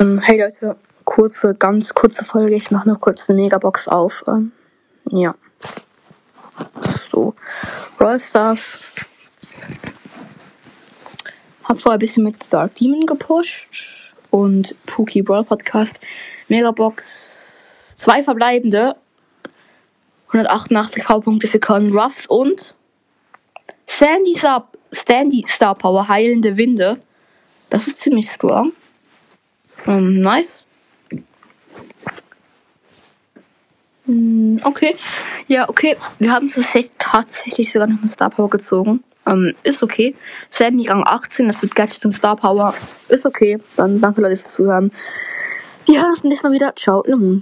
Ähm, hey Leute, kurze, ganz kurze Folge. Ich mache noch kurz eine Megabox auf. Ähm, ja. So. Brawl Stars. Hab vorher ein bisschen mit Dark Demon gepusht. Und Pookie Brawl Podcast. Megabox. Zwei verbleibende. 188 Powerpunkte für Colin Ruffs und Sandy Star, Sandy Star Power heilende Winde. Das ist ziemlich strong. Ähm, nice. Hm, okay. Ja, okay. Wir haben tatsächlich, tatsächlich sogar noch eine Star Power gezogen. Ähm, ist okay. Sandy Rang 18, das wird Gadget und Star Power. Ist okay. Dann danke Leute fürs Zuhören. Wir hören uns nächstes Mal wieder. Ciao, Lemon.